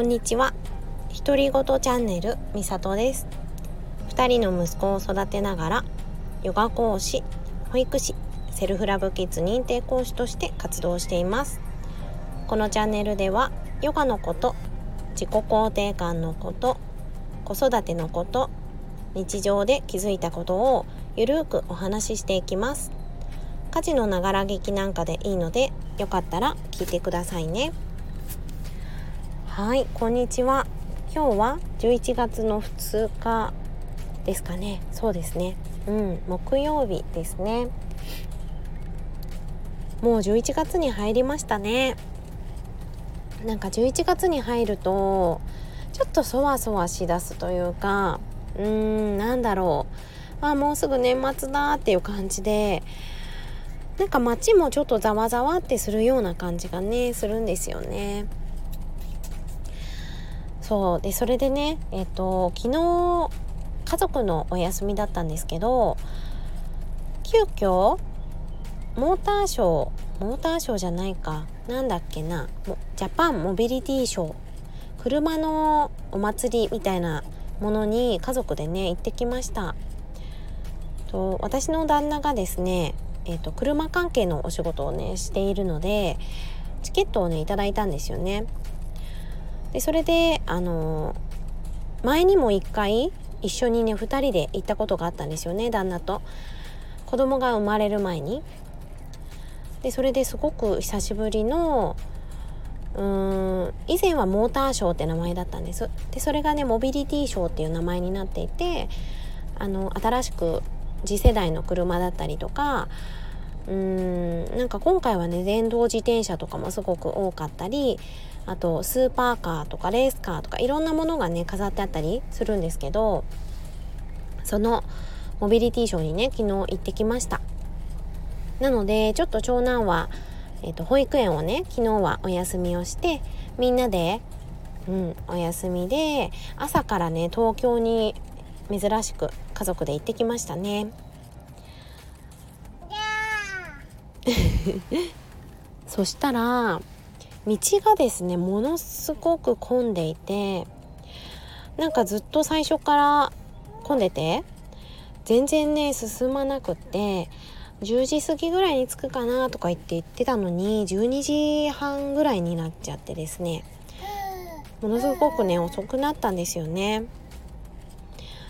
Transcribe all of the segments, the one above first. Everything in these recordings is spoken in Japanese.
こんにちは。独り言チャンネルみさとです。2人の息子を育てながらヨガ講師保育士セルフラブキッズ認定講師として活動しています。このチャンネルではヨガのこと自己肯定感のこと子育てのこと日常で気づいたことをゆるーくお話ししていきます。家事のながら劇なんかでいいのでよかったら聞いてくださいね。はいこんにちは。今日は11月の2日ですかね。そうですね。うん木曜日ですね。もう11月に入りましたね。なんか11月に入るとちょっとそわそわしだすというかうーんなんだろう。あもうすぐ年末だっていう感じでなんか街もちょっとざわざわってするような感じがねするんですよね。そう。でそれでねえっ、と昨日家族のお休みだったんですけど急遽モーターショーモーターショーじゃないかなんだっけなジャパンモビリティショー車のお祭りみたいなものに家族でね行ってきました。と私の旦那がですねえーと、車関係のお仕事をねしているのでチケットをねいただいたんですよね。でそれであの前にも1回一緒にね2人で行ったことがあったんですよね旦那と。子供が生まれる前に。でそれですごく久しぶりのうーん以前はモーターショーって名前だったんです。でそれがねモビリティショーっていう名前になっていてあの新しく次世代の車だったりとかうーんなんか今回はね電動自転車とかもすごく多かったりあとスーパーカーとかレースカーとかいろんなものがね飾ってあったりするんですけどそのモビリティショーにね昨日行ってきましたなのでちょっと長男は、えーと、と保育園をね昨日はお休みをしてみんなで、うん、お休みで朝からね東京に珍しく家族で行ってきましたね。そしたら道がですねものすごく混んでいてなんかずっと最初から混んでて全然ね進まなくって10時過ぎぐらいに着くかなとか言って言ってたのに12時半ぐらいになっちゃってですねものすごくね遅くなったんですよね。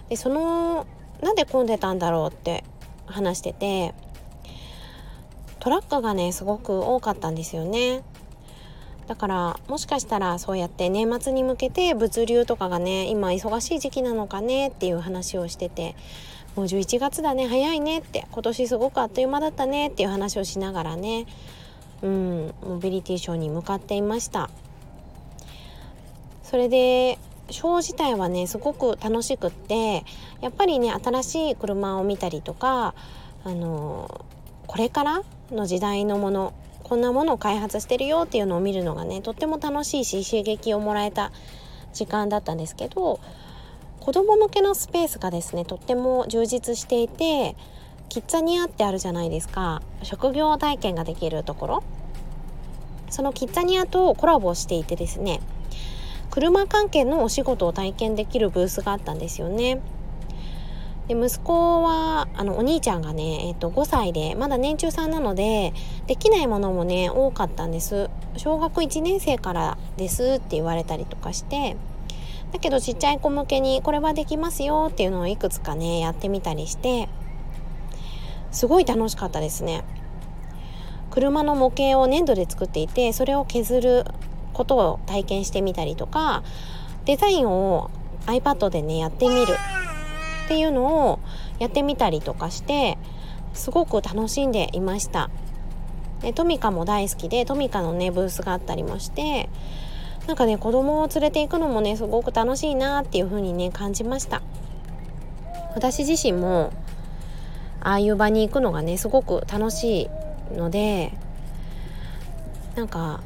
でそのなんで混んでたんだろうって話しててトラックがねすごく多かったんですよねだからもしかしたらそうやって年末に向けて物流とかがね今忙しい時期なのかねっていう話をしててもう11月だね早いねって今年すごくあっという間だったねっていう話をしながらねうんモビリティショーに向かっていました。それでショー自体はねすごく楽しくってやっぱりね新しい車を見たりとかあのこれからの時代のものこんなものを開発してるよっていうのを見るのがねとっても楽しいし刺激をもらえた時間だったんですけど子供向けのスペースがですねとっても充実していてキッザニアってあるじゃないですか職業体験ができるところそのキッザニアとコラボしていてですね車関係のお仕事を体験できるブースがあったんですよね。で息子はあのお兄ちゃんがね、えー、と5歳でまだ年中さんなのでできないものもね多かったんです。小学1年生からですって言われたりとかして。だけどちっちゃい子向けにこれはできますよっていうのをいくつかねやってみたりして。すごい楽しかったですね。車の模型を粘土で作っていてそれを削ることを体験してみたりとか。デザインを iPad でねやってみる。っていうのをやってみたりとかしてすごく楽しんでいました。でトミカも大好きでトミカのねブースがあったりもしてなんかね子供を連れて行くのもねすごく楽しいなっていう風にね感じました。私自身もああいう場に行くのがねすごく楽しいのでなんか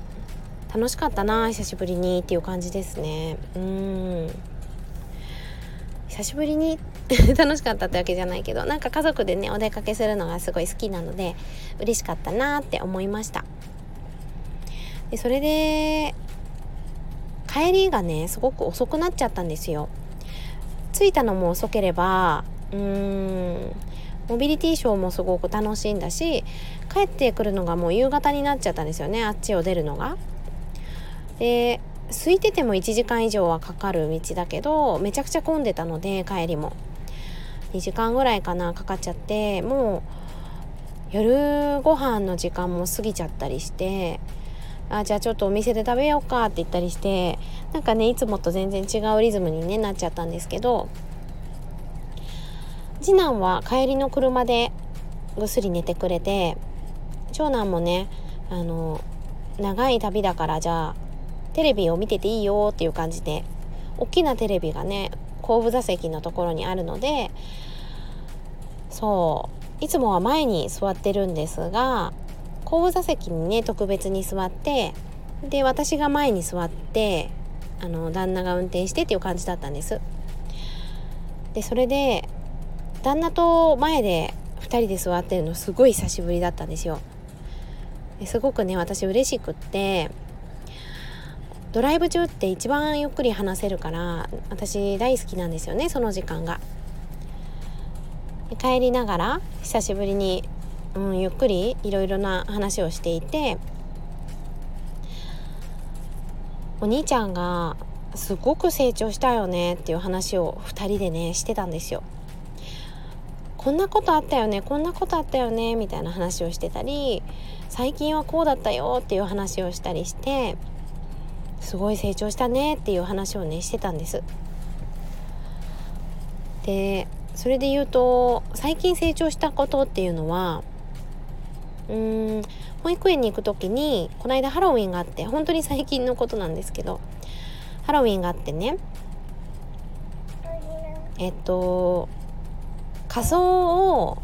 楽しかったな久しぶりにっていう感じですね。うん。久しぶりに 楽しかったってわけじゃないけどなんか家族でねお出かけするのがすごい好きなので嬉しかったなって思いました。でそれで帰りがねすごく遅くなっちゃったんですよ。着いたのも遅ければうーんモビリティショーもすごく楽しんだし帰ってくるのがもう夕方になっちゃったんですよねあっちを出るのが。で空いてても1時間以上はかかる道だけどめちゃくちゃ混んでたので帰りも。2時間ぐらいかなかかっちゃってもう夜ご飯の時間も過ぎちゃったりしてあじゃあちょっとお店で食べようかって言ったりしてなんかねいつもと全然違うリズムに、ね、なっちゃったんですけど次男は帰りの車でぐっすり寝てくれて長男もねあの長い旅だからじゃあテレビを見てていいよっていう感じで大きなテレビがね後部座席のところにあるのでそういつもは前に座ってるんですが後部座席にね特別に座ってで私が前に座ってあの旦那が運転してっていう感じだったんです。でそれで旦那と前で2人で座ってるのすごい久しぶりだったんですよ。すごくね私嬉しくってドライブ中って一番ゆっくり話せるから私大好きなんですよねその時間が帰りながら久しぶりに、うん、ゆっくりいろいろな話をしていてお兄ちゃんがすごく成長したよねっていう話を2人でねしてたんですよ。こんなことあったよねこんなことあったよねみたいな話をしてたり最近はこうだったよっていう話をしたりしてすごい成長したねっていう話をねしてたんです。でそれで言うと最近成長したことっていうのはうーん保育園に行く時にこの間ハロウィンがあって本当に最近のことなんですけどハロウィンがあってねえっと仮装を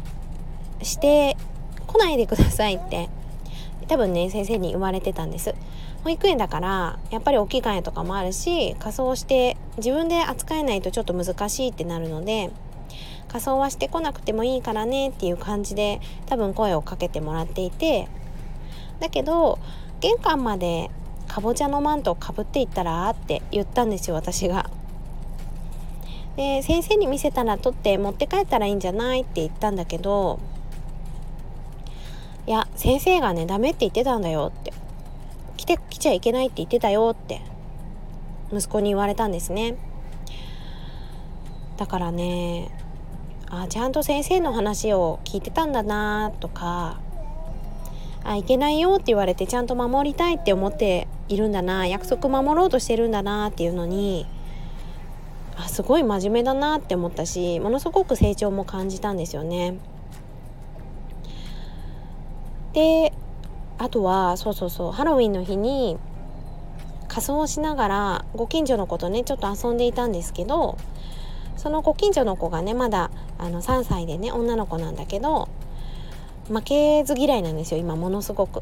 して来ないでくださいって多分ね先生に言われてたんです保育園だからやっぱり大きい会とかもあるし仮装して自分で扱えないとちょっと難しいってなるので仮装はしてこなくてもいいからねっていう感じで多分声をかけてもらっていてだけど玄関までかぼちゃのマントをかぶっていったらって言ったんですよ私が。で先生に見せたら取って持って帰ったらいいんじゃないって言ったんだけどいや先生がねダメって言ってたんだよって来て来ちゃいけないって言ってたよって息子に言われたんですねだからねあちゃんと先生の話を聞いてたんだなとかあいけないよって言われてちゃんと守りたいって思っているんだな約束守ろうとしてるんだなっていうのにあすごい真面目だなって思ったしものすごく成長も感じたんですよね。であとはそうそうそうハロウィンの日に仮装しながらご近所の子とねちょっと遊んでいたんですけどそのご近所の子がねまだあの3歳でね女の子なんだけど負けず嫌いなんですよ今ものすごく。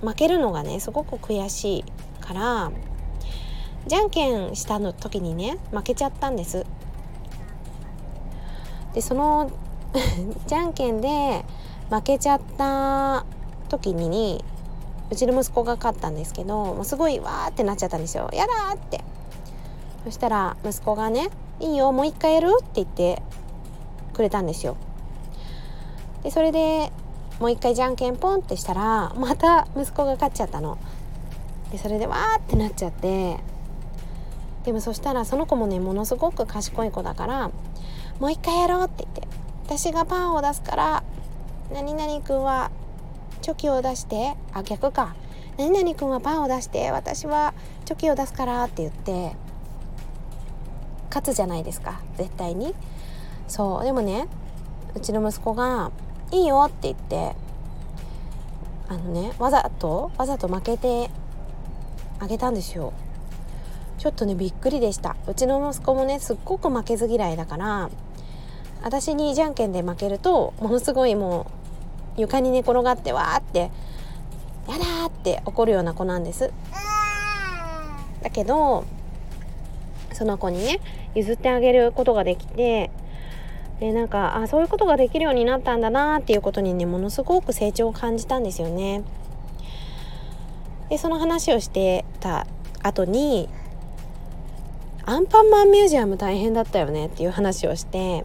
負けるのがねすごく悔しいからじゃんけんしたの時にね負けちゃったんです。でその じゃんけんで負けちゃった時にうちの息子が勝ったんですけどもうすごいわーってなっちゃったんですよ。やだって。そしたら息子がね「いいよもう一回やる?」って言ってくれたんですよ。でそれでもう一回じゃんけんポンってしたらまた息子が勝っちゃったの。でそれでわーってなっちゃって。でもそしたらその子もねものすごく賢い子だからもう一回やろうって言って。私がパンを出すから何々くんはチョキを出してあ逆か。何々くんはパンを出して私はチョキを出すからって言って勝つじゃないですか。絶対に。そう。でもねうちの息子が「いいよ」って言ってあのねわざとわざと負けてあげたんですよ。ちょっとねびっくりでした。うちの息子もねすっごく負けず嫌いだから私にじゃんけんで負けるとものすごいもう床に寝転がってわーって「やだ!」って怒るような子なんですだけどその子にね譲ってあげることができてでなんかあそういうことができるようになったんだなっていうことにねものすごく成長を感じたんですよね。でその話をしてた後にアンパンマンミュージアム大変だったよねっていう話をして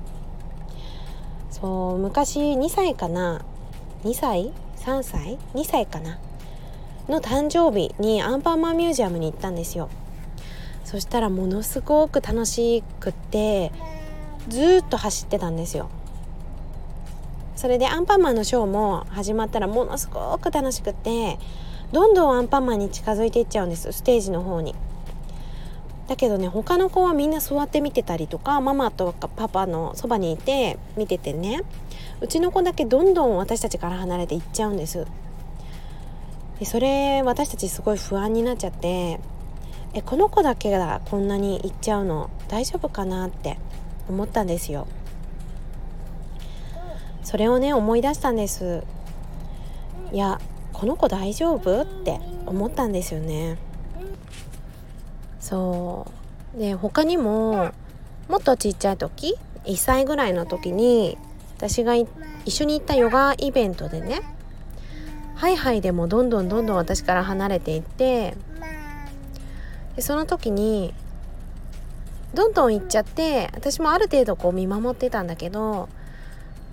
そう昔2歳かな2歳？3歳？2歳かな？の誕生日にアンパンマンミュージアムに行ったんですよ。そしたらものすごく楽しくってずっと走ってたんですよ。それでアンパンマンのショーも始まったらものすごく楽しくてどんどんアンパンマンに近づいていっちゃうんですステージの方に。だけどね他の子はみんな座って見てたりとかママとかパパのそばにいて見ててねうちの子だけどんどん私たちから離れていっちゃうんです。でそれ私たちすごい不安になっちゃってえこの子だけがこんなに行っちゃうの大丈夫かなって思ったんですよ。それをね思い出したんです。いやこの子大丈夫って思ったんですよね。そう。で他にももっとちっちゃい時1歳ぐらいの時に私が一緒に行ったヨガイベントでねハイハイでもどんどんどんどん私から離れていってでその時にどんどん行っちゃって私もある程度こう見守ってたんだけど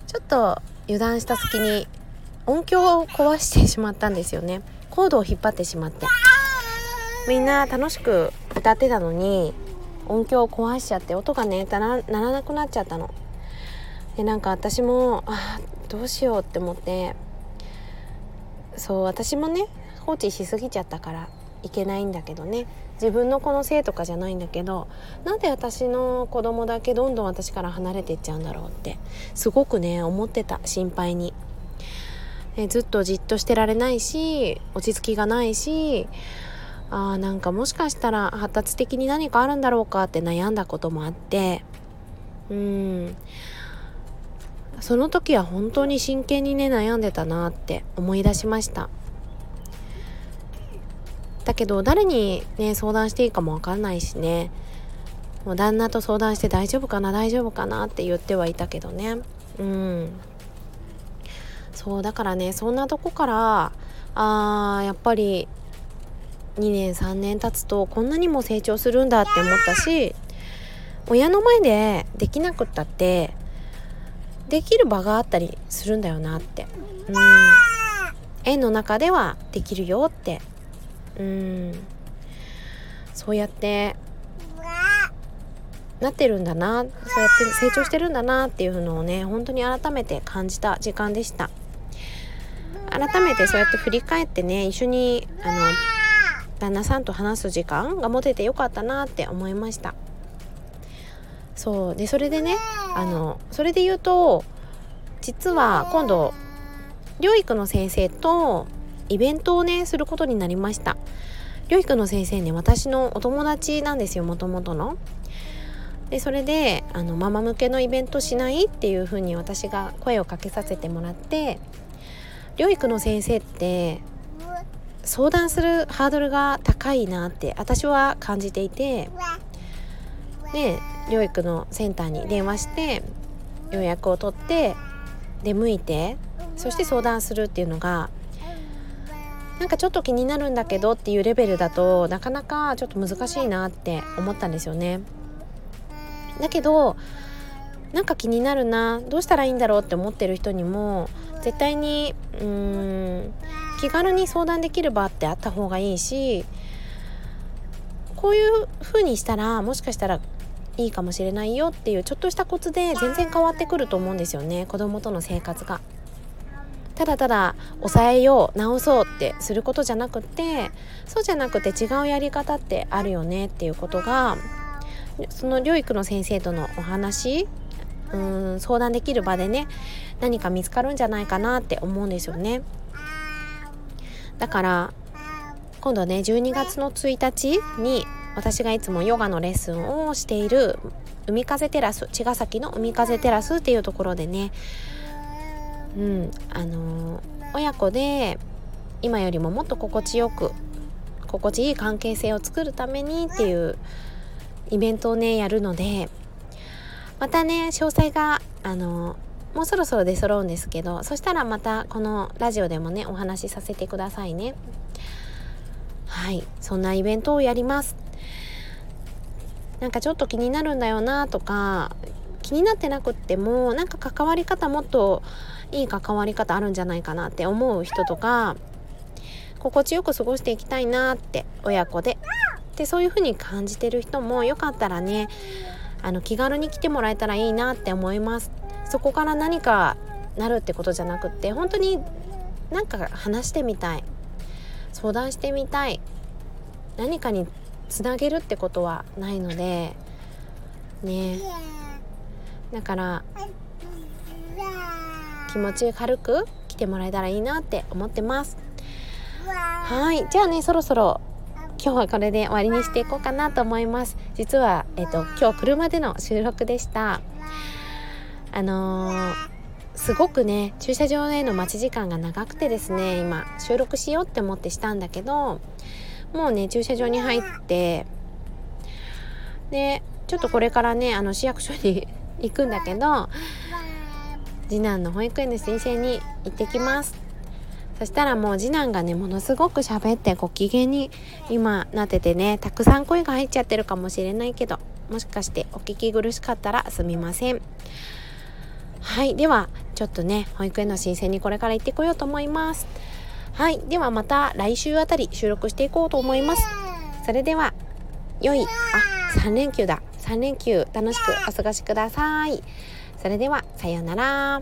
ちょっと油断した隙に音響を壊してしまったんですよね。コードを引っ張ってしまって。みんな楽しく歌ってたのに音響を壊しちゃって音がねならなくなっちゃったの。でなんか私もあどうしようって思ってそう私もね放置しすぎちゃったからいけないんだけどね自分の子のせいとかじゃないんだけどなんで私の子供だけどんどん私から離れていっちゃうんだろうってすごくね思ってた心配に。えずっとじっとしてられないし落ち着きがないしあーなんかもしかしたら発達的に何かあるんだろうかって悩んだこともあってうんその時は本当に真剣にね悩んでたなって思い出しました。だけど誰にね相談していいかもわかんないしね。もう旦那と相談して大丈夫かな大丈夫かなって言ってはいたけどね。うん。そうだからねそんなとこからあーやっぱり2年3年経つとこんなにも成長するんだって思ったし親の前でできなくったってできる場があったりするんだよなって。うん。園の中ではできるよって。うん。そうやってなってるんだな。そうやって成長してるんだなっていうのをね本当に改めて感じた時間でした。改めてそうやって振り返ってね一緒にあの旦那さんと話す時間が持ててよかったなって思いました。そう。でそれでねあのそれで言うと実は今度療育の先生とイベントをねすることになりました。療育の先生ね私のお友達なんですよもともとの。でそれであのママ向けのイベントしないっていうふうに私が声をかけさせてもらって療育の先生って相談するハードルが高いなって私は感じていてで療育のセンターに電話して予約を取って出向いてそして相談するっていうのがなんかちょっと気になるんだけどっていうレベルだとなかなかちょっと難しいなって思ったんですよね。だけどなんか気になるなどうしたらいいんだろうって思ってる人にも絶対にうーん気軽に相談できる場ってあった方がいいしこういう風にしたらもしかしたらいいかもしれないよっていうちょっとしたコツで全然変わってくると思うんですよね子供との生活が。ただただ抑えよう直そうってすることじゃなくてそうじゃなくて違うやり方ってあるよねっていうことがその療育の先生とのお話うん相談できる場でね何か見つかるんじゃないかなって思うんですよね。だから今度ね12月の1日に私がいつもヨガのレッスンをしている海風テラス茅ヶ崎の海風テラスっていうところでねうんあのー、親子で今よりももっと心地よく心地いい関係性を作るためにっていうイベントをねやるのでまたね詳細があのもうそろそろ出揃うんですけどそしたらまたこのラジオでもねお話しさせてくださいね。はいそんなイベントをやります。なんかちょっと気になるんだよなとか気になってなくってもなんか関わり方もっといい関わり方あるんじゃないかなって思う人とか心地よく過ごしていきたいなって親子で。でそういう風に感じてる人もよかったらねあの気軽に来てもらえたらいいなって思います。そこから何かなるってことじゃなくって本当になんか話してみたい。相談してみたい。何かにつなげるってことはないのでね。だから気持ち軽く来てもらえたらいいなって思ってます。はい。じゃあねそろそろ今日はこれで終わりにしていこうかなと思います。実は、えっと、今日車での収録でした。あのー、すごくね駐車場への待ち時間が長くてですね今収録しようって思ってしたんだけどもうね駐車場に入ってでちょっとこれからねあの市役所に行くんだけど次男の保育園の先生に行ってきます。そしたらもう次男がねものすごく喋ってご機嫌に今なっててねたくさん声が入っちゃってるかもしれないけどもしかしてお聞き苦しかったらすみません。はいではちょっとね保育園の申請にこれから行ってこようと思います。はい。ではまた来週あたり収録していこうと思います。それでは良いあ3連休だ。3連休楽しくお過ごしください。それではさようなら。